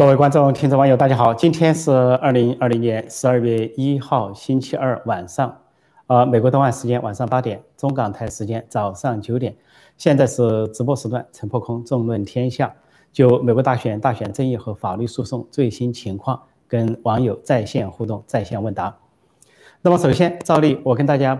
各位观众、听众、网友，大家好！今天是二零二零年十二月一号，星期二晚上，呃，美国东岸时间晚上八点，中港台时间早上九点。现在是直播时段，陈破空纵论天下，就美国大选、大选争议和法律诉讼最新情况，跟网友在线互动、在线问答。那么，首先照例，我跟大家报。